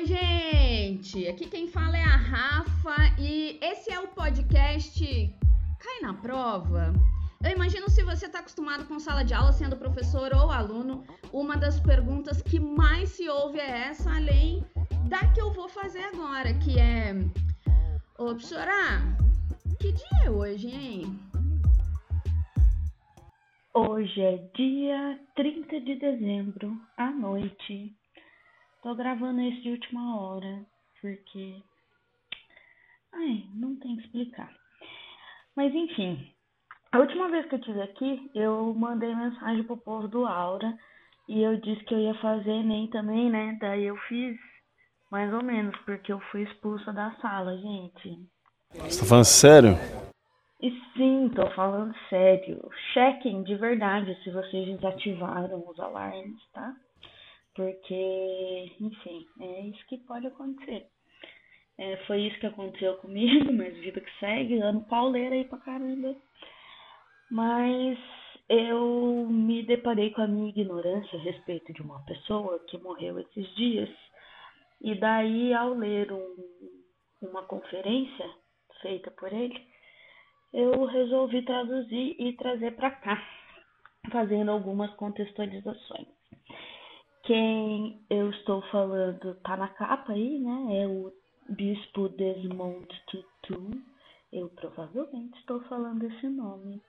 Oi, gente! Aqui quem fala é a Rafa e esse é o podcast Cai na Prova. Eu imagino se você está acostumado com sala de aula, sendo professor ou aluno, uma das perguntas que mais se ouve é essa, além da que eu vou fazer agora, que é: Ô, professora, que dia é hoje, hein? Hoje é dia 30 de dezembro, à noite. Tô gravando esse de última hora, porque. Ai, não tem que explicar. Mas enfim, a última vez que eu estive aqui, eu mandei mensagem pro povo do Aura e eu disse que eu ia fazer Enem também, né? Daí eu fiz mais ou menos, porque eu fui expulsa da sala, gente. Você tá falando sério? E sim, tô falando sério. Chequem de verdade se vocês desativaram os alarmes, tá? Porque, enfim, é isso que pode acontecer. É, foi isso que aconteceu comigo, mas vida que segue, ano pauleira aí pra caramba. Mas eu me deparei com a minha ignorância a respeito de uma pessoa que morreu esses dias. E daí, ao ler um, uma conferência feita por ele, eu resolvi traduzir e trazer para cá, fazendo algumas contextualizações. Quem eu estou falando tá na capa aí, né? É o Bispo Desmond Tutu. Eu provavelmente estou falando esse nome.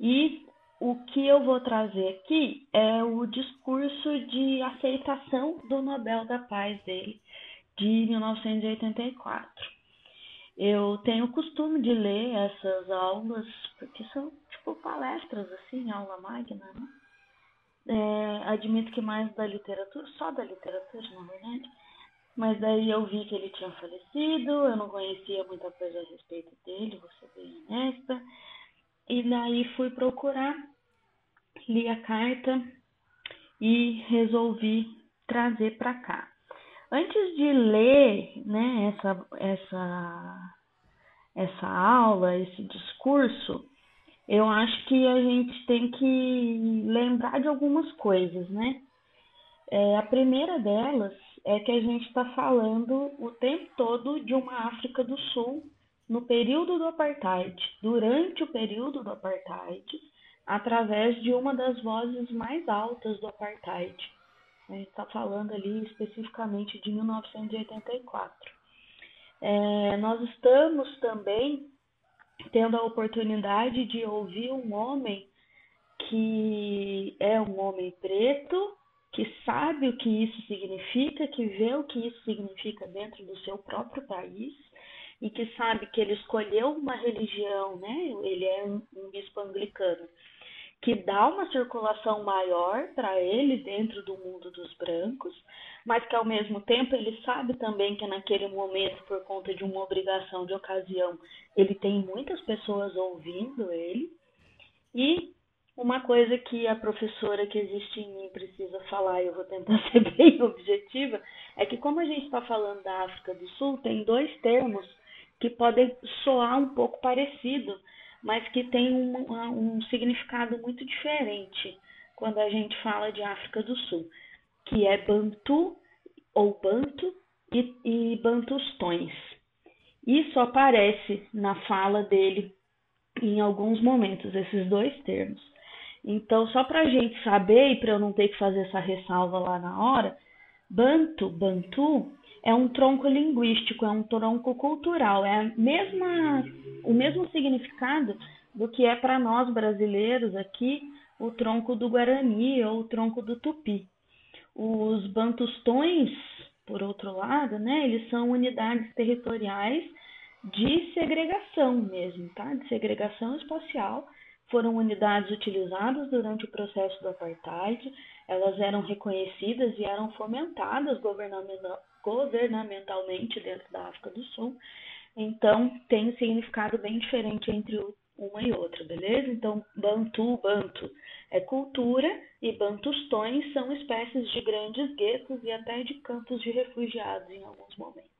E o que eu vou trazer aqui é o discurso de aceitação do Nobel da Paz dele, de 1984. Eu tenho o costume de ler essas aulas, porque são tipo palestras, assim, aula magna, né? É, admito que mais da literatura, só da literatura, na verdade. Mas daí eu vi que ele tinha falecido, eu não conhecia muita coisa a respeito dele, vou ser bem honesta. E daí fui procurar, li a carta e resolvi trazer para cá. Antes de ler né, essa, essa, essa aula, esse discurso, eu acho que a gente tem que lembrar de algumas coisas, né? É, a primeira delas é que a gente está falando o tempo todo de uma África do Sul no período do apartheid, durante o período do apartheid, através de uma das vozes mais altas do apartheid. A gente está falando ali especificamente de 1984. É, nós estamos também tendo a oportunidade de ouvir um homem que é um homem preto, que sabe o que isso significa, que vê o que isso significa dentro do seu próprio país e que sabe que ele escolheu uma religião, né? Ele é um, um bispo anglicano que dá uma circulação maior para ele dentro do mundo dos brancos, mas que ao mesmo tempo ele sabe também que naquele momento, por conta de uma obrigação de ocasião, ele tem muitas pessoas ouvindo ele. E uma coisa que a professora que existe em mim precisa falar, e eu vou tentar ser bem objetiva, é que como a gente está falando da África do Sul, tem dois termos que podem soar um pouco parecido, mas que tem um, um significado muito diferente quando a gente fala de África do Sul, que é Bantu ou Banto e, e Bantustões. Isso aparece na fala dele em alguns momentos, esses dois termos. Então, só para a gente saber e para eu não ter que fazer essa ressalva lá na hora, Banto, Bantu, é um tronco linguístico, é um tronco cultural, é mesma, o mesmo significado do que é para nós brasileiros aqui o tronco do Guarani ou o tronco do Tupi. Os bantustões, por outro lado, né, eles são unidades territoriais de segregação mesmo, tá? De segregação espacial. Foram unidades utilizadas durante o processo do apartheid, elas eram reconhecidas e eram fomentadas governamentalmente dentro da África do Sul. Então, tem um significado bem diferente entre uma e outra, beleza? Então, Bantu, Banto é cultura e Bantustões são espécies de grandes guetos e até de campos de refugiados em alguns momentos.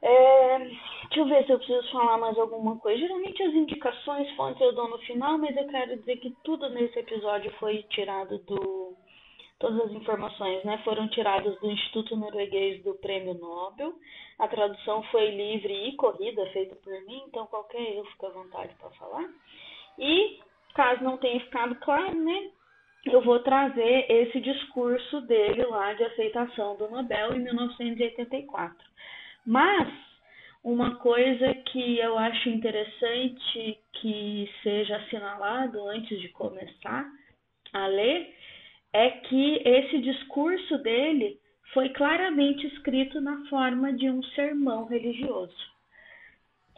É, deixa eu ver se eu preciso falar mais alguma coisa. Geralmente as indicações, fontes eu dou no final, mas eu quero dizer que tudo nesse episódio foi tirado do todas as informações né, foram tiradas do Instituto Norueguês do Prêmio Nobel. A tradução foi livre e corrida, feita por mim, então qualquer erro fica à vontade para falar. E, caso não tenha ficado claro, né, eu vou trazer esse discurso dele lá de aceitação do Nobel em 1984. Mas uma coisa que eu acho interessante que seja assinalado antes de começar a ler é que esse discurso dele foi claramente escrito na forma de um sermão religioso.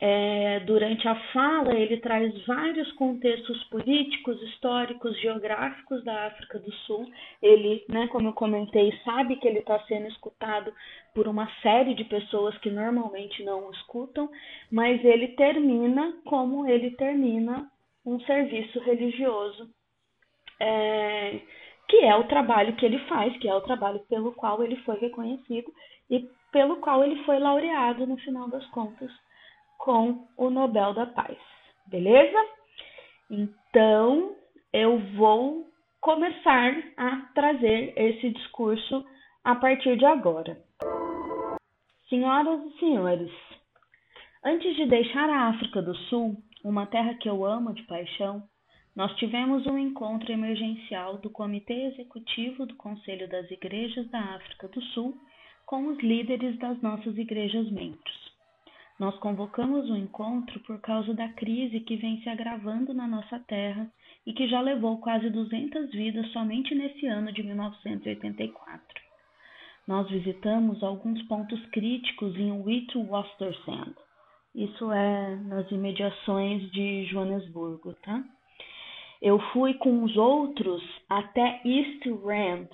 É, durante a fala, ele traz vários contextos políticos, históricos, geográficos da África do Sul. Ele, né, como eu comentei, sabe que ele está sendo escutado por uma série de pessoas que normalmente não o escutam, mas ele termina como ele termina um serviço religioso, é, que é o trabalho que ele faz, que é o trabalho pelo qual ele foi reconhecido e pelo qual ele foi laureado no final das contas com o Nobel da Paz, beleza? Então, eu vou começar a trazer esse discurso a partir de agora. Senhoras e senhores, antes de deixar a África do Sul, uma terra que eu amo de paixão, nós tivemos um encontro emergencial do Comitê Executivo do Conselho das Igrejas da África do Sul com os líderes das nossas igrejas membros. Nós convocamos o encontro por causa da crise que vem se agravando na nossa terra e que já levou quase 200 vidas somente nesse ano de 1984. Nós visitamos alguns pontos críticos em Witwatersrand, isso é nas imediações de Joanesburgo, tá? Eu fui com os outros até East Rand.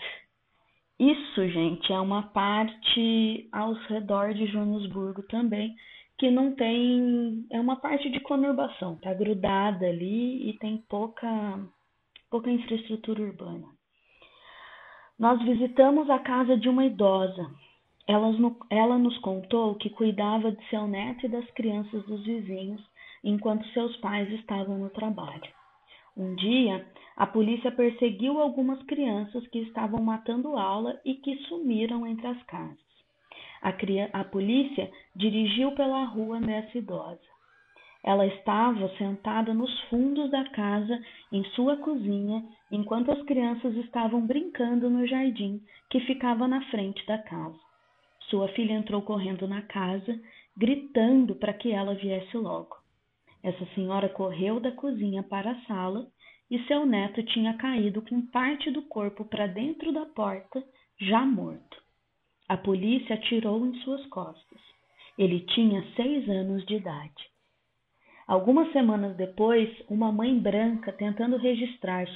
Isso, gente, é uma parte ao redor de Joanesburgo também, que não tem. É uma parte de conurbação, tá grudada ali e tem pouca, pouca infraestrutura urbana. Nós visitamos a casa de uma idosa. Ela, ela nos contou que cuidava de seu neto e das crianças dos vizinhos enquanto seus pais estavam no trabalho. Um dia, a polícia perseguiu algumas crianças que estavam matando aula e que sumiram entre as casas. A, a polícia dirigiu pela rua nessa idosa. Ela estava sentada nos fundos da casa, em sua cozinha, enquanto as crianças estavam brincando no jardim que ficava na frente da casa. Sua filha entrou correndo na casa, gritando para que ela viesse logo. Essa senhora correu da cozinha para a sala e seu neto tinha caído com parte do corpo para dentro da porta, já morto. A polícia atirou em suas costas. Ele tinha seis anos de idade. Algumas semanas depois, uma mãe branca, tentando registrar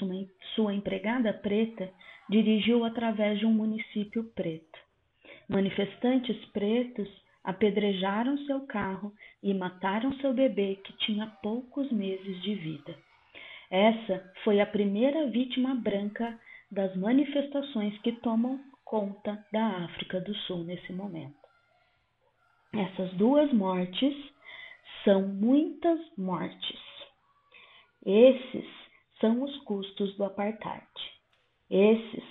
sua empregada preta, dirigiu através de um município preto. Manifestantes pretos apedrejaram seu carro e mataram seu bebê, que tinha poucos meses de vida. Essa foi a primeira vítima branca das manifestações que tomam conta da África do Sul nesse momento. Essas duas mortes são muitas mortes. Esses são os custos do apartheid. Esses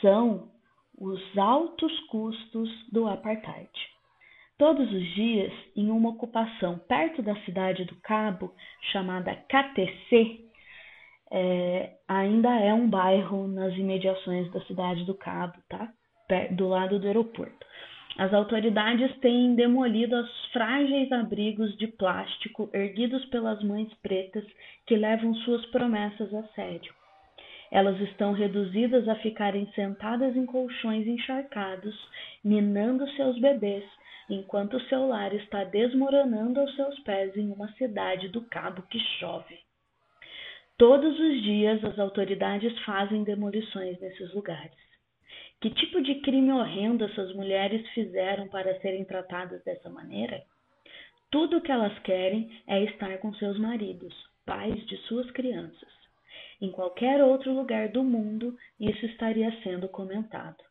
são os altos custos do apartheid. Todos os dias, em uma ocupação perto da cidade do Cabo, chamada KTC, é, ainda é um bairro nas imediações da cidade do Cabo, tá? Do lado do aeroporto. As autoridades têm demolido os frágeis abrigos de plástico erguidos pelas mães pretas que levam suas promessas a sério. Elas estão reduzidas a ficarem sentadas em colchões encharcados, minando seus bebês, enquanto seu lar está desmoronando aos seus pés em uma cidade do cabo que chove. Todos os dias as autoridades fazem demolições nesses lugares. Que tipo de crime horrendo essas mulheres fizeram para serem tratadas dessa maneira? Tudo o que elas querem é estar com seus maridos, pais de suas crianças. Em qualquer outro lugar do mundo, isso estaria sendo comentado.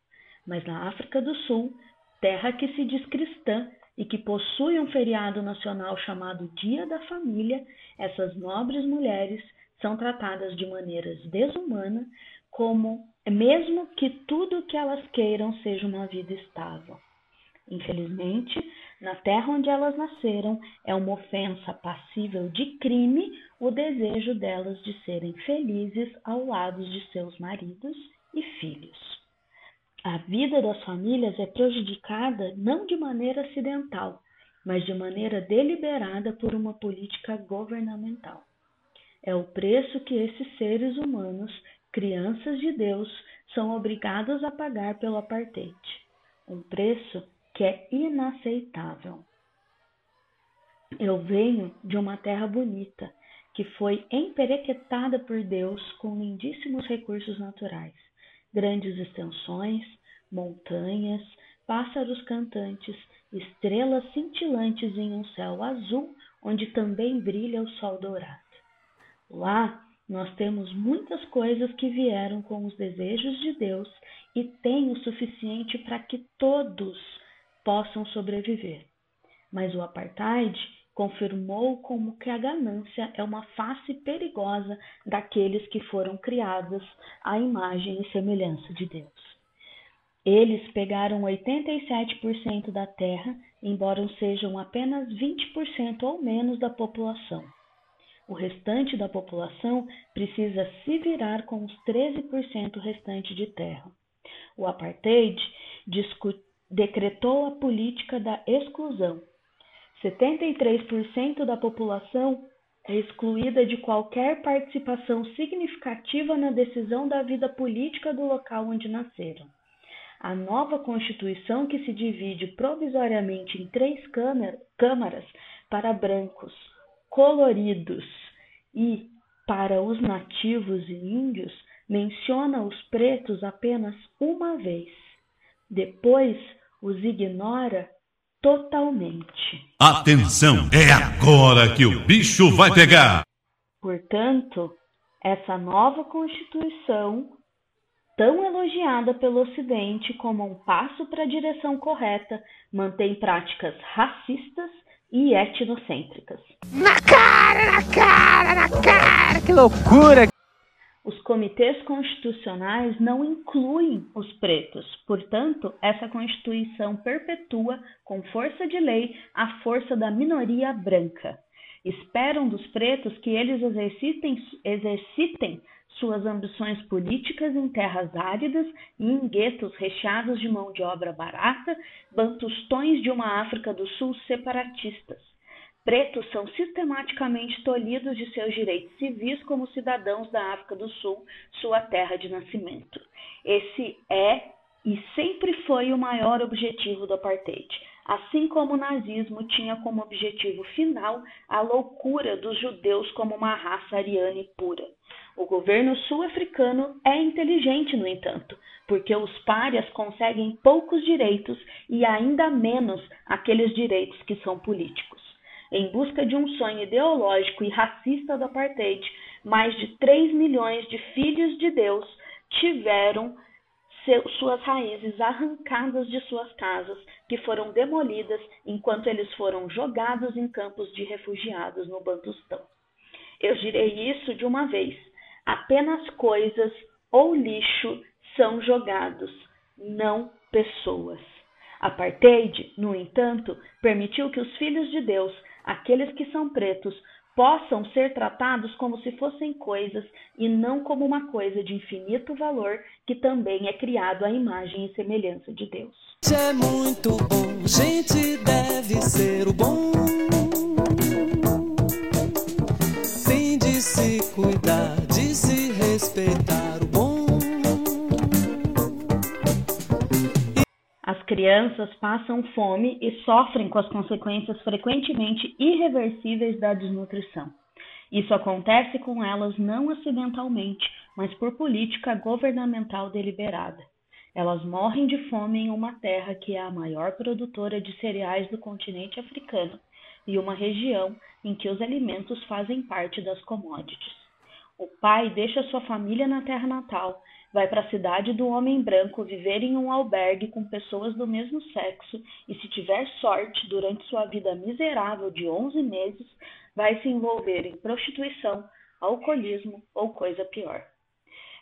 Mas na África do Sul, terra que se diz cristã e que possui um feriado nacional chamado Dia da Família, essas nobres mulheres são tratadas de maneiras desumanas como mesmo que tudo o que elas queiram seja uma vida estável. Infelizmente, na terra onde elas nasceram, é uma ofensa passível de crime o desejo delas de serem felizes ao lado de seus maridos e filhos. A vida das famílias é prejudicada não de maneira acidental, mas de maneira deliberada por uma política governamental. É o preço que esses seres humanos, crianças de Deus, são obrigados a pagar pelo apartheid. Um preço que é inaceitável. Eu venho de uma terra bonita, que foi emperequetada por Deus com lindíssimos recursos naturais, grandes extensões, montanhas, pássaros cantantes, estrelas cintilantes em um céu azul onde também brilha o sol dourado. Lá nós temos muitas coisas que vieram com os desejos de Deus e têm o suficiente para que todos possam sobreviver. Mas o apartheid confirmou como que a ganância é uma face perigosa daqueles que foram criados à imagem e semelhança de Deus. Eles pegaram 87% da terra, embora sejam apenas 20% ou menos da população. O restante da população precisa se virar com os 13% restante de terra. O apartheid decretou a política da exclusão. 73% da população é excluída de qualquer participação significativa na decisão da vida política do local onde nasceram. A nova Constituição, que se divide provisoriamente em três câmaras para brancos, coloridos e para os nativos e índios, menciona os pretos apenas uma vez. Depois os ignora totalmente. Atenção, é agora que o bicho vai pegar. Portanto, essa nova Constituição, tão elogiada pelo Ocidente como um passo para a direção correta, mantém práticas racistas e etnocêntricas. Na cara, na cara, na cara! Que loucura! Os comitês constitucionais não incluem os pretos, portanto, essa Constituição perpetua, com força de lei, a força da minoria branca. Esperam dos pretos que eles exercitem, exercitem suas ambições políticas em terras áridas e em guetos recheados de mão de obra barata, bantustões de uma África do Sul separatistas Pretos são sistematicamente tolhidos de seus direitos civis como cidadãos da África do Sul, sua terra de nascimento. Esse é e sempre foi o maior objetivo do apartheid, assim como o nazismo tinha como objetivo final a loucura dos judeus como uma raça ariana e pura. O governo sul-africano é inteligente, no entanto, porque os párias conseguem poucos direitos e ainda menos aqueles direitos que são políticos em busca de um sonho ideológico e racista do apartheid, mais de 3 milhões de filhos de Deus tiveram suas raízes arrancadas de suas casas, que foram demolidas enquanto eles foram jogados em campos de refugiados no Bantustão. Eu direi isso de uma vez: apenas coisas ou lixo são jogados, não pessoas. Apartheid, no entanto, permitiu que os filhos de Deus aqueles que são pretos possam ser tratados como se fossem coisas e não como uma coisa de infinito valor que também é criado à imagem e semelhança de Deus. É muito bom, gente deve ser o bom. Crianças passam fome e sofrem com as consequências frequentemente irreversíveis da desnutrição. Isso acontece com elas não acidentalmente, mas por política governamental deliberada. Elas morrem de fome em uma terra que é a maior produtora de cereais do continente africano e uma região em que os alimentos fazem parte das commodities. O pai deixa sua família na terra natal vai para a cidade do homem branco viver em um albergue com pessoas do mesmo sexo e, se tiver sorte, durante sua vida miserável de 11 meses, vai se envolver em prostituição, alcoolismo ou coisa pior.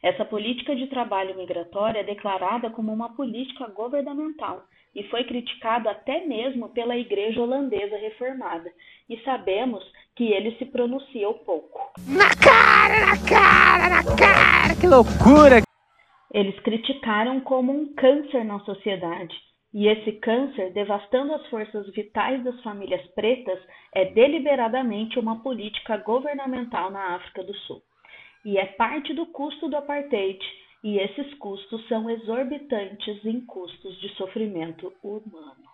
Essa política de trabalho migratório é declarada como uma política governamental e foi criticado até mesmo pela Igreja Holandesa Reformada, e sabemos que ele se pronunciou pouco. Na cara, na cara, na cara! Que loucura! Eles criticaram como um câncer na sociedade. E esse câncer, devastando as forças vitais das famílias pretas, é deliberadamente uma política governamental na África do Sul. E é parte do custo do apartheid e esses custos são exorbitantes em custos de sofrimento humano.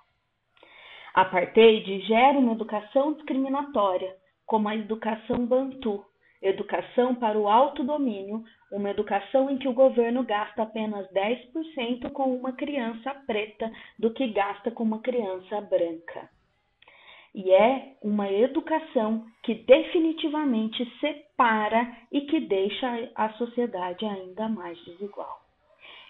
Apartheid gera uma educação discriminatória, como a educação bantu, educação para o autodomínio, uma educação em que o governo gasta apenas 10% com uma criança preta do que gasta com uma criança branca. E é uma educação que definitivamente separa e que deixa a sociedade ainda mais desigual.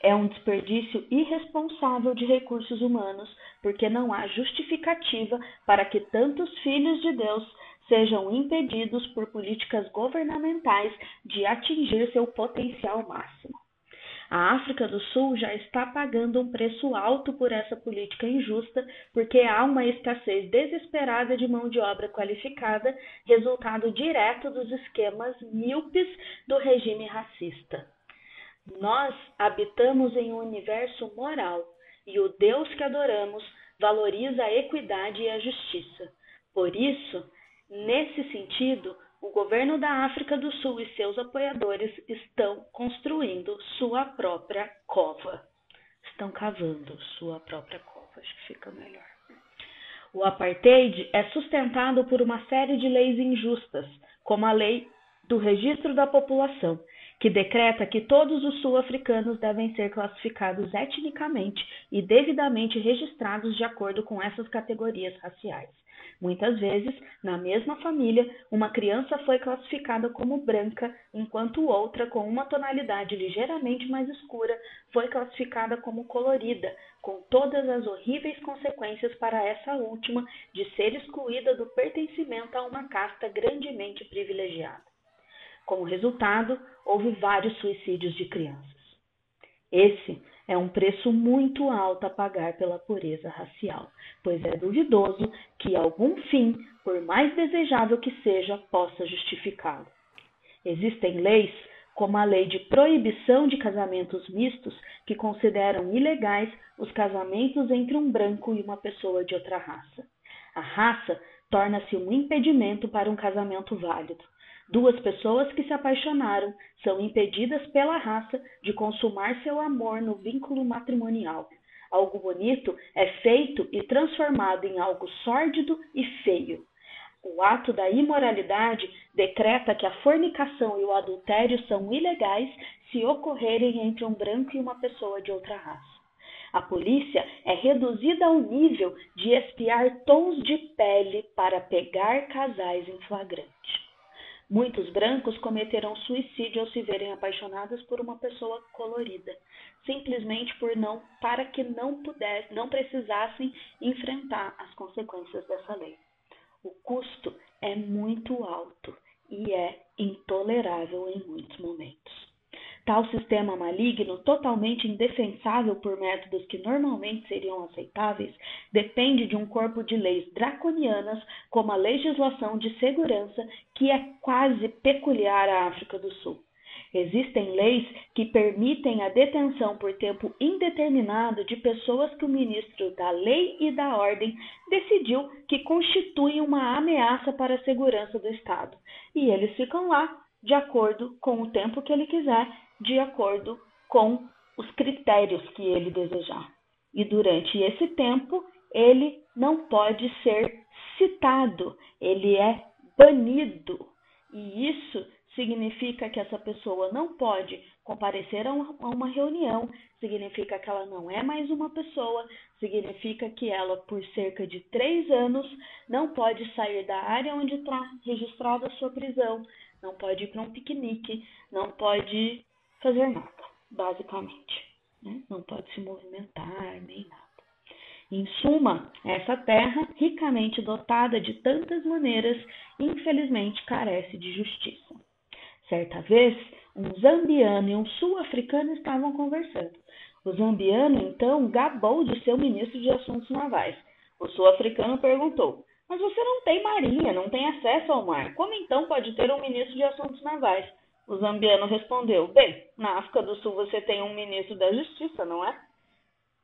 É um desperdício irresponsável de recursos humanos, porque não há justificativa para que tantos filhos de Deus sejam impedidos por políticas governamentais de atingir seu potencial máximo. A África do Sul já está pagando um preço alto por essa política injusta, porque há uma escassez desesperada de mão de obra qualificada, resultado direto dos esquemas míopes do regime racista. Nós habitamos em um universo moral e o Deus que adoramos valoriza a equidade e a justiça. Por isso, nesse sentido, o governo da África do Sul e seus apoiadores estão construindo sua própria cova. Estão cavando sua própria cova, acho que fica melhor. O apartheid é sustentado por uma série de leis injustas, como a lei do registro da população, que decreta que todos os sul-africanos devem ser classificados etnicamente e devidamente registrados de acordo com essas categorias raciais. Muitas vezes, na mesma família, uma criança foi classificada como branca, enquanto outra, com uma tonalidade ligeiramente mais escura, foi classificada como colorida, com todas as horríveis consequências para essa última de ser excluída do pertencimento a uma casta grandemente privilegiada. Como resultado, houve vários suicídios de crianças. Esse é um preço muito alto a pagar pela pureza racial, pois é duvidoso que algum fim, por mais desejável que seja, possa justificá-lo. Existem leis, como a lei de proibição de casamentos mistos, que consideram ilegais os casamentos entre um branco e uma pessoa de outra raça. A raça torna-se um impedimento para um casamento válido. Duas pessoas que se apaixonaram são impedidas pela raça de consumar seu amor no vínculo matrimonial. Algo bonito é feito e transformado em algo sórdido e feio. O ato da imoralidade decreta que a fornicação e o adultério são ilegais se ocorrerem entre um branco e uma pessoa de outra raça. A polícia é reduzida ao nível de espiar tons de pele para pegar casais em flagrante. Muitos brancos cometerão suicídio ao se verem apaixonados por uma pessoa colorida, simplesmente por não para que não pudessem, não precisassem enfrentar as consequências dessa lei. O custo é muito alto e é intolerável em muitos momentos. Tal sistema maligno, totalmente indefensável por métodos que normalmente seriam aceitáveis, depende de um corpo de leis draconianas, como a legislação de segurança, que é quase peculiar à África do Sul. Existem leis que permitem a detenção por tempo indeterminado de pessoas que o ministro da Lei e da Ordem decidiu que constituem uma ameaça para a segurança do Estado. E eles ficam lá de acordo com o tempo que ele quiser de acordo com os critérios que ele desejar. E durante esse tempo, ele não pode ser citado, ele é banido. E isso significa que essa pessoa não pode comparecer a uma reunião, significa que ela não é mais uma pessoa, significa que ela, por cerca de três anos, não pode sair da área onde está registrada a sua prisão, não pode ir para um piquenique, não pode fazer nada, basicamente. Né? Não pode se movimentar nem nada. Em suma, essa terra, ricamente dotada de tantas maneiras, infelizmente carece de justiça. Certa vez, um zambiano e um sul-africano estavam conversando. O zambiano, então, gabou de seu ministro de Assuntos Navais. O sul-africano perguntou: Mas você não tem marinha, não tem acesso ao mar. Como então pode ter um ministro de Assuntos Navais? O zambiano respondeu: Bem, na África do Sul você tem um ministro da Justiça, não é?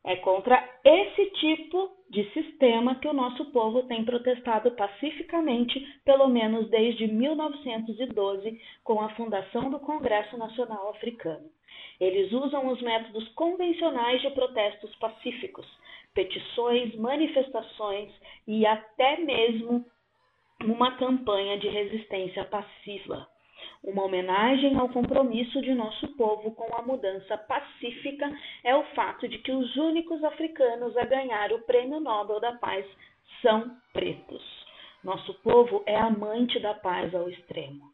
É contra esse tipo de sistema que o nosso povo tem protestado pacificamente, pelo menos desde 1912, com a fundação do Congresso Nacional Africano. Eles usam os métodos convencionais de protestos pacíficos, petições, manifestações e até mesmo uma campanha de resistência passiva uma homenagem ao compromisso de nosso povo com a mudança pacífica é o fato de que os únicos africanos a ganhar o Prêmio Nobel da Paz são pretos. Nosso povo é amante da paz ao extremo.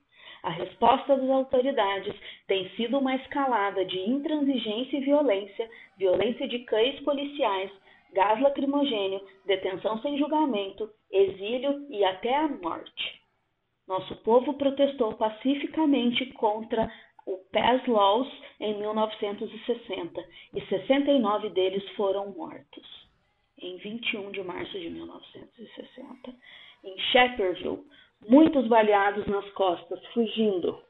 A resposta das autoridades tem sido uma escalada de intransigência e violência, violência de cães policiais, gás lacrimogênio, detenção sem julgamento, exílio e até a morte. Nosso povo protestou pacificamente contra o Pass Laws em 1960 e 69 deles foram mortos. Em 21 de março de 1960, em Shepperville, muitos baleados nas costas, fugindo.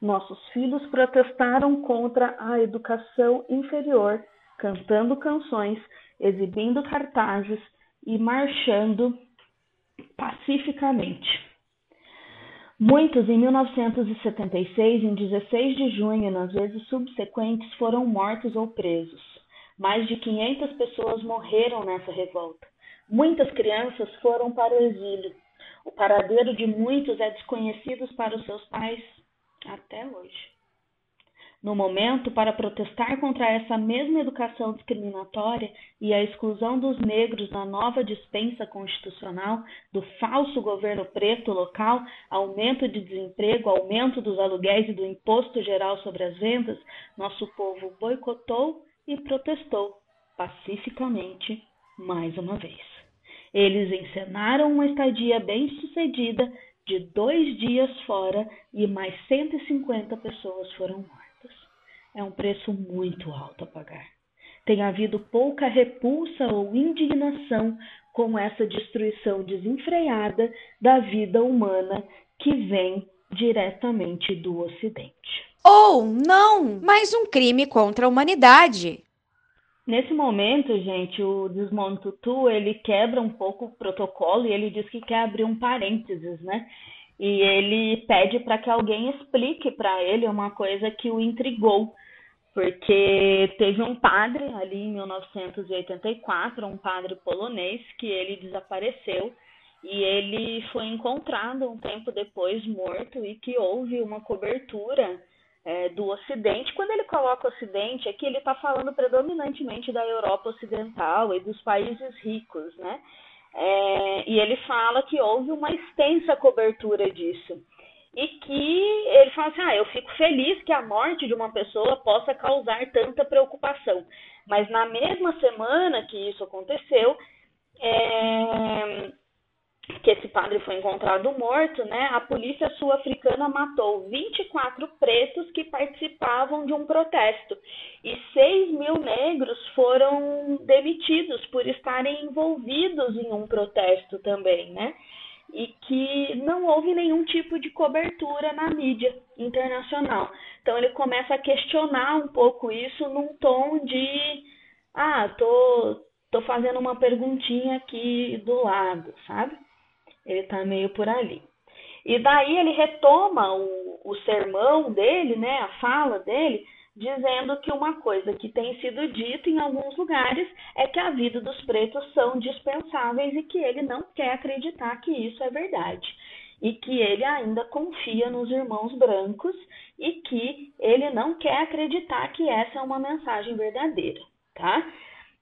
Nossos filhos protestaram contra a educação inferior, cantando canções, exibindo cartazes e marchando pacificamente. Muitos, em 1976, em 16 de junho e nas vezes subsequentes, foram mortos ou presos. Mais de 500 pessoas morreram nessa revolta. Muitas crianças foram para o exílio. O paradeiro de muitos é desconhecido para os seus pais até hoje no momento para protestar contra essa mesma educação discriminatória e a exclusão dos negros na nova dispensa constitucional, do falso governo preto local, aumento de desemprego, aumento dos aluguéis e do imposto geral sobre as vendas, nosso povo boicotou e protestou pacificamente mais uma vez. Eles encenaram uma estadia bem-sucedida de dois dias fora e mais 150 pessoas foram mortas é um preço muito alto a pagar. Tem havido pouca repulsa ou indignação com essa destruição desenfreada da vida humana que vem diretamente do Ocidente. Ou não, mais um crime contra a humanidade. Nesse momento, gente, o Desmond Tutu, ele quebra um pouco o protocolo e ele diz que quer abrir um parênteses, né? E ele pede para que alguém explique para ele uma coisa que o intrigou porque teve um padre ali em 1984, um padre polonês, que ele desapareceu e ele foi encontrado um tempo depois morto e que houve uma cobertura é, do Ocidente. Quando ele coloca Ocidente, aqui ele está falando predominantemente da Europa Ocidental e dos países ricos, né? É, e ele fala que houve uma extensa cobertura disso e que ele fala assim: ah, eu fico feliz que a morte de uma pessoa possa causar tanta preocupação. Mas na mesma semana que isso aconteceu, é, que esse padre foi encontrado morto, né, a polícia sul-africana matou 24 pretos que participavam de um protesto e 6 mil negros foram demitidos por estarem envolvidos em um protesto também, né? e que não houve nenhum tipo de cobertura na mídia internacional. Então ele começa a questionar um pouco isso num tom de ah, tô tô fazendo uma perguntinha aqui do lado, sabe? Ele tá meio por ali. E daí ele retoma o, o sermão dele, né, a fala dele, dizendo que uma coisa que tem sido dita em alguns lugares é que a vida dos pretos são dispensáveis e que ele não quer acreditar que isso é verdade. E que ele ainda confia nos irmãos brancos e que ele não quer acreditar que essa é uma mensagem verdadeira, tá?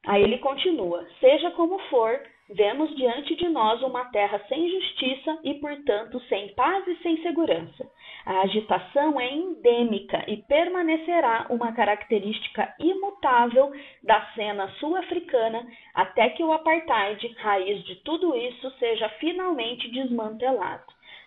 Aí ele continua: seja como for, Vemos diante de nós uma terra sem justiça e, portanto, sem paz e sem segurança. A agitação é endêmica e permanecerá uma característica imutável da cena sul-africana até que o apartheid, raiz de tudo isso, seja finalmente desmantelado.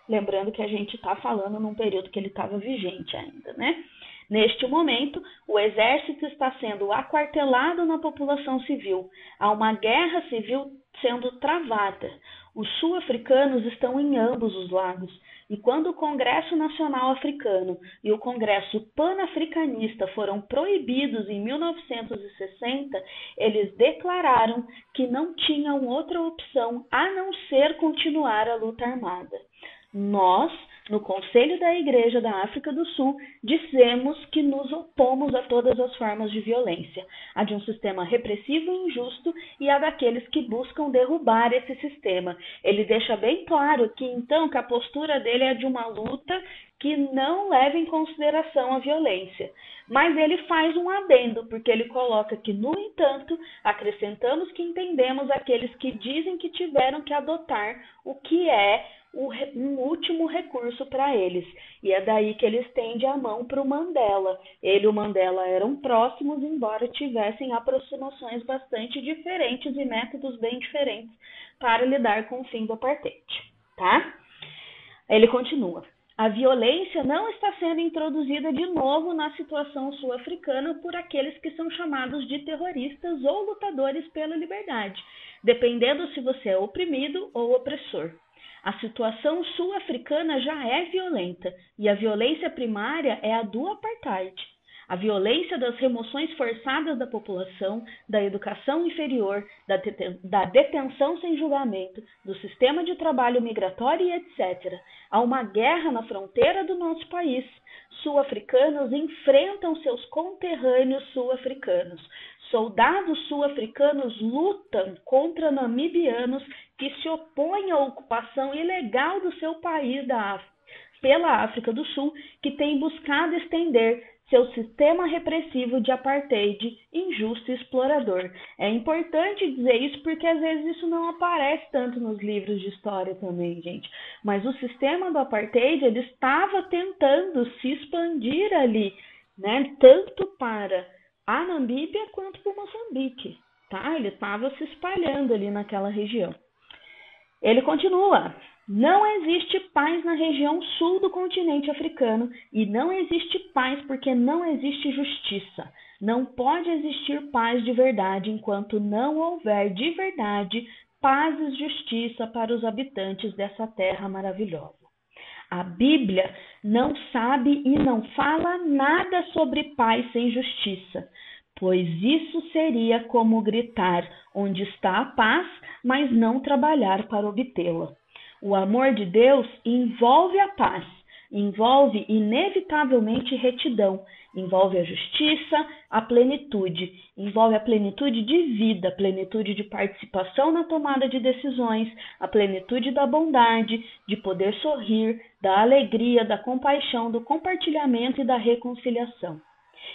Lembrando que a gente está falando num período que ele estava vigente ainda, né? Neste momento, o exército está sendo aquartelado na população civil. Há uma guerra civil sendo travada. Os sul-africanos estão em ambos os lados. E quando o Congresso Nacional Africano e o Congresso Pan-Africanista foram proibidos em 1960, eles declararam que não tinham outra opção a não ser continuar a luta armada. Nós, no Conselho da Igreja da África do Sul, dizemos que nos opomos a todas as formas de violência, a de um sistema repressivo e injusto e a daqueles que buscam derrubar esse sistema. Ele deixa bem claro que então que a postura dele é de uma luta que não leva em consideração a violência. Mas ele faz um adendo, porque ele coloca que, no entanto, acrescentamos que entendemos aqueles que dizem que tiveram que adotar o que é um último recurso para eles. E é daí que ele estende a mão para o Mandela. Ele e o Mandela eram próximos, embora tivessem aproximações bastante diferentes e métodos bem diferentes para lidar com o fim do apartheid. Tá? Ele continua. A violência não está sendo introduzida de novo na situação sul-africana por aqueles que são chamados de terroristas ou lutadores pela liberdade, dependendo se você é oprimido ou opressor. A situação sul-africana já é violenta e a violência primária é a do apartheid. A violência das remoções forçadas da população, da educação inferior, da, da detenção sem julgamento, do sistema de trabalho migratório e etc. Há uma guerra na fronteira do nosso país. Sul-africanos enfrentam seus conterrâneos sul-africanos. Soldados sul-africanos lutam contra namibianos que se opõem à ocupação ilegal do seu país da África, pela África do Sul, que tem buscado estender seu sistema repressivo de apartheid injusto e explorador. É importante dizer isso porque às vezes isso não aparece tanto nos livros de história também, gente. Mas o sistema do apartheid ele estava tentando se expandir ali, né, tanto para a Namíbia quanto para Moçambique, tá? Ele estava se espalhando ali naquela região. Ele continua: não existe paz na região sul do continente africano e não existe paz porque não existe justiça. Não pode existir paz de verdade enquanto não houver de verdade paz e justiça para os habitantes dessa terra maravilhosa. A Bíblia não sabe e não fala nada sobre paz sem justiça pois isso seria como gritar onde está a paz, mas não trabalhar para obtê-la. O amor de Deus envolve a paz, envolve inevitavelmente retidão, envolve a justiça, a plenitude, envolve a plenitude de vida, a plenitude de participação na tomada de decisões, a plenitude da bondade, de poder sorrir, da alegria, da compaixão, do compartilhamento e da reconciliação.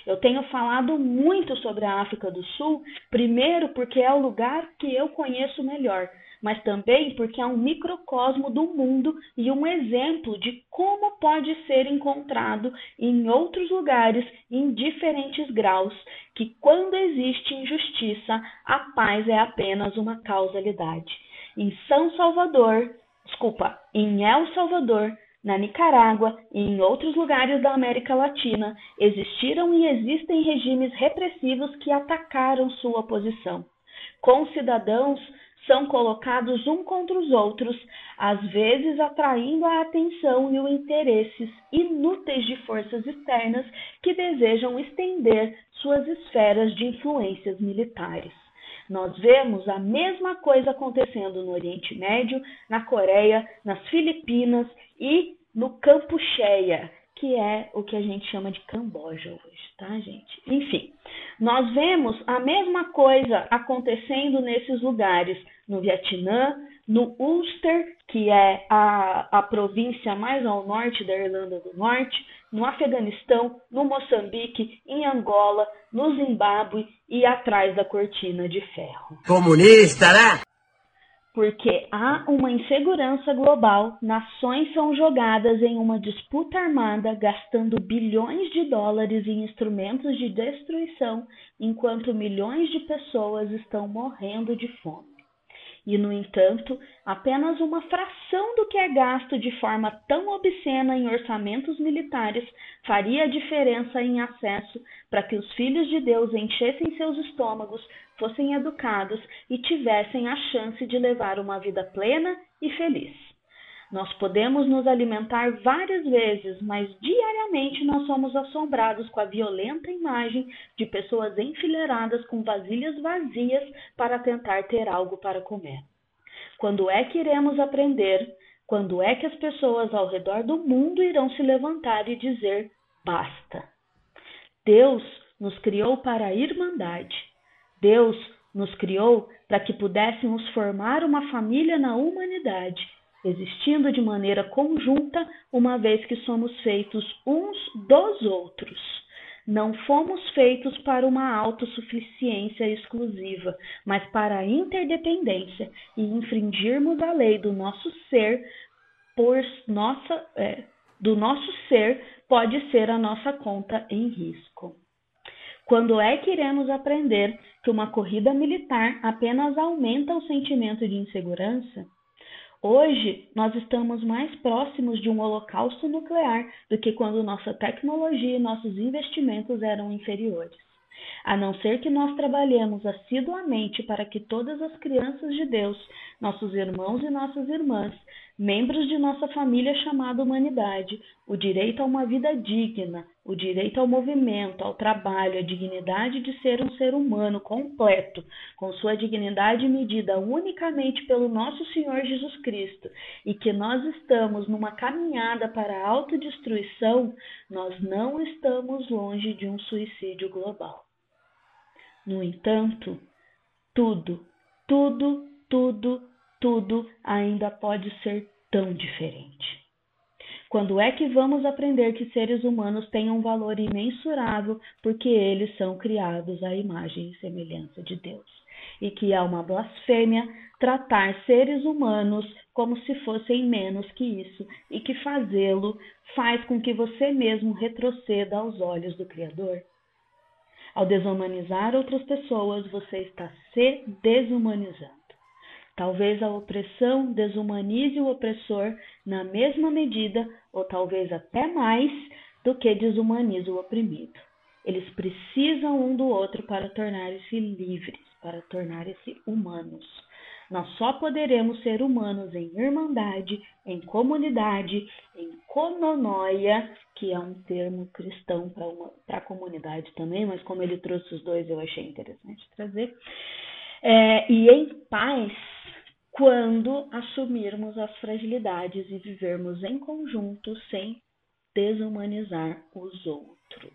Eu tenho falado muito sobre a África do Sul, primeiro porque é o lugar que eu conheço melhor, mas também porque é um microcosmo do mundo e um exemplo de como pode ser encontrado em outros lugares em diferentes graus, que quando existe injustiça, a paz é apenas uma causalidade. Em São Salvador, desculpa, em El Salvador, na Nicarágua e em outros lugares da América Latina, existiram e existem regimes repressivos que atacaram sua posição. Concidadãos são colocados um contra os outros, às vezes atraindo a atenção e os interesses inúteis de forças externas que desejam estender suas esferas de influências militares. Nós vemos a mesma coisa acontecendo no Oriente Médio, na Coreia, nas Filipinas e no Campo Cheia, que é o que a gente chama de Camboja hoje, tá, gente? Enfim, nós vemos a mesma coisa acontecendo nesses lugares, no Vietnã, no Ulster, que é a, a província mais ao norte da Irlanda do Norte, no Afeganistão, no Moçambique, em Angola, no Zimbábue e atrás da cortina de ferro. Comunista, né? Porque há uma insegurança global, nações são jogadas em uma disputa armada, gastando bilhões de dólares em instrumentos de destruição, enquanto milhões de pessoas estão morrendo de fome. E, no entanto, apenas uma fração do que é gasto de forma tão obscena em orçamentos militares faria a diferença em acesso para que os filhos de Deus enchessem seus estômagos, fossem educados e tivessem a chance de levar uma vida plena e feliz. Nós podemos nos alimentar várias vezes, mas diariamente nós somos assombrados com a violenta imagem de pessoas enfileiradas com vasilhas vazias para tentar ter algo para comer. Quando é que iremos aprender? Quando é que as pessoas ao redor do mundo irão se levantar e dizer basta? Deus nos criou para a irmandade. Deus nos criou para que pudéssemos formar uma família na humanidade existindo de maneira conjunta, uma vez que somos feitos uns dos outros. Não fomos feitos para uma autossuficiência exclusiva, mas para a interdependência e infringirmos a lei do nosso ser por nossa, é, do nosso ser pode ser a nossa conta em risco. Quando é que iremos aprender que uma corrida militar apenas aumenta o sentimento de insegurança? Hoje, nós estamos mais próximos de um holocausto nuclear do que quando nossa tecnologia e nossos investimentos eram inferiores. A não ser que nós trabalhemos assiduamente para que todas as crianças de Deus, nossos irmãos e nossas irmãs, membros de nossa família chamada humanidade, o direito a uma vida digna, o direito ao movimento, ao trabalho, a dignidade de ser um ser humano completo, com sua dignidade medida unicamente pelo nosso Senhor Jesus Cristo, e que nós estamos numa caminhada para a autodestruição, nós não estamos longe de um suicídio global. No entanto, tudo, tudo, tudo, tudo ainda pode ser tão diferente. Quando é que vamos aprender que seres humanos têm um valor imensurável porque eles são criados à imagem e semelhança de Deus? E que é uma blasfêmia tratar seres humanos como se fossem menos que isso, e que fazê-lo faz com que você mesmo retroceda aos olhos do Criador? Ao desumanizar outras pessoas, você está se desumanizando. Talvez a opressão desumanize o opressor na mesma medida, ou talvez até mais, do que desumaniza o oprimido. Eles precisam um do outro para tornar-se livres, para tornar-se humanos. Nós só poderemos ser humanos em irmandade, em comunidade, em kononoia, que é um termo cristão para a comunidade também, mas como ele trouxe os dois, eu achei interessante trazer. É, e em paz, quando assumirmos as fragilidades e vivermos em conjunto sem desumanizar os outros.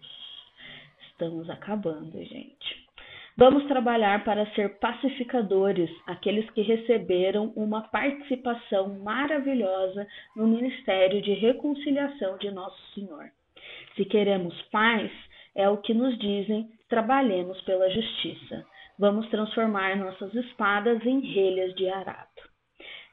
Estamos acabando, gente. Vamos trabalhar para ser pacificadores, aqueles que receberam uma participação maravilhosa no ministério de reconciliação de Nosso Senhor. Se queremos paz, é o que nos dizem, trabalhemos pela justiça. Vamos transformar nossas espadas em relhas de arado.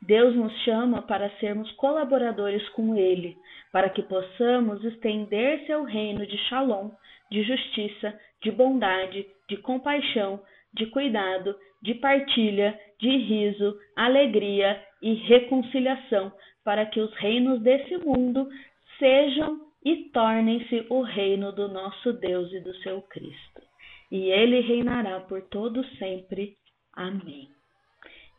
Deus nos chama para sermos colaboradores com Ele, para que possamos estender seu reino de shalom, de justiça, de bondade, de compaixão, de cuidado, de partilha, de riso, alegria e reconciliação, para que os reinos desse mundo sejam e tornem-se o reino do nosso Deus e do seu Cristo. E ele reinará por todo sempre. Amém.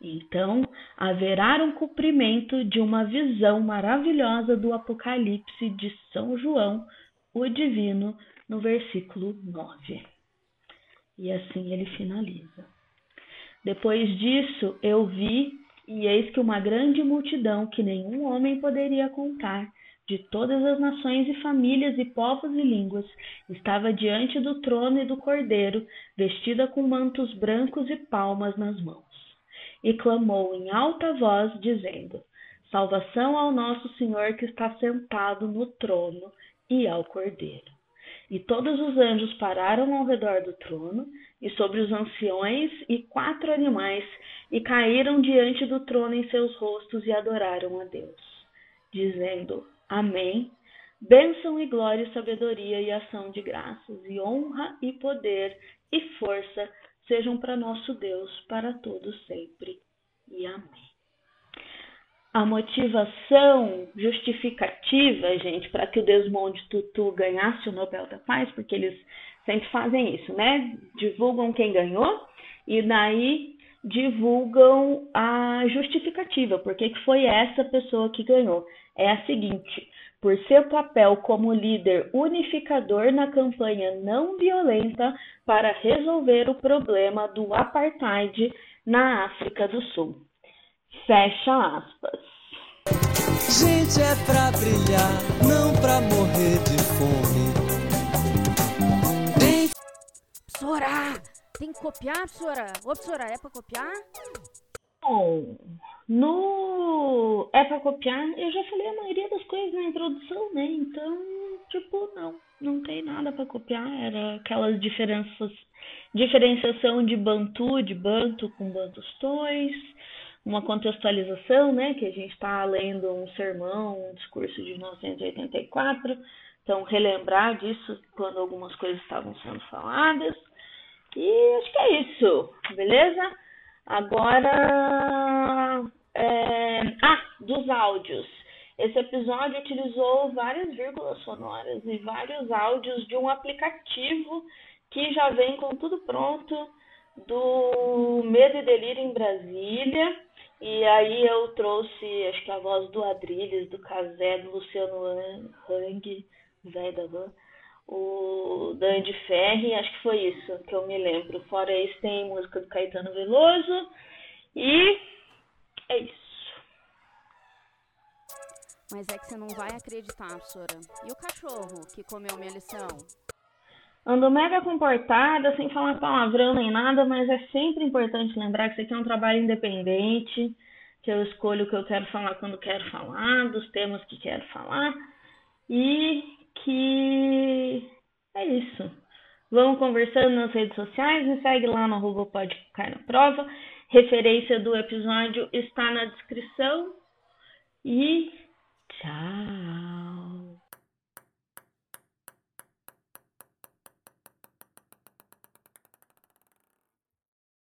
Então, haverá um cumprimento de uma visão maravilhosa do Apocalipse de São João, o Divino, no versículo 9. E assim ele finaliza. Depois disso, eu vi, e eis que uma grande multidão que nenhum homem poderia contar, de todas as nações e famílias e povos e línguas, estava diante do trono e do cordeiro, vestida com mantos brancos e palmas nas mãos. E clamou em alta voz, dizendo: Salvação ao nosso Senhor que está sentado no trono e ao cordeiro. E todos os anjos pararam ao redor do trono, e sobre os anciões e quatro animais, e caíram diante do trono em seus rostos e adoraram a Deus, dizendo: Amém. Bênção e glória e sabedoria e ação de graças, e honra e poder e força sejam para nosso Deus para todos sempre. e amém. A motivação justificativa, gente, para que o Desmond Tutu ganhasse o Nobel da Paz, porque eles sempre fazem isso, né? Divulgam quem ganhou e daí divulgam a justificativa, porque que foi essa pessoa que ganhou. É a seguinte: por seu papel como líder unificador na campanha não violenta para resolver o problema do apartheid na África do Sul. Fecha aspas. Gente é pra brilhar, não pra morrer de fome. Tem... Sora! Tem que copiar, professora? Ô, professora, é pra copiar? Bom, no é para copiar, eu já falei a maioria das coisas na introdução, né? Então, tipo, não, não tem nada para copiar. Era aquelas diferenças, diferenciação de bantu, de banto com bantustões, uma contextualização, né? Que a gente está lendo um sermão, um discurso de 1984, então relembrar disso quando algumas coisas estavam sendo faladas. E acho que é isso, beleza? Agora, é... ah, dos áudios. Esse episódio utilizou várias vírgulas sonoras e vários áudios de um aplicativo que já vem com tudo pronto do Medo e Delírio em Brasília. E aí eu trouxe, acho que a voz do Adrilles, do Casé, do Luciano Hang, velho da van o Dandy Ferri, acho que foi isso que eu me lembro. Fora isso, tem música do Caetano Veloso e é isso. Mas é que você não vai acreditar, professora. E o cachorro que comeu minha lição? Ando mega comportada, sem falar palavrão nem nada, mas é sempre importante lembrar que isso aqui é um trabalho independente, que eu escolho o que eu quero falar quando quero falar, dos temas que quero falar. E que é isso. Vamos conversando nas redes sociais, me segue lá no arroba pode cair na prova referência do episódio está na descrição. E tchau!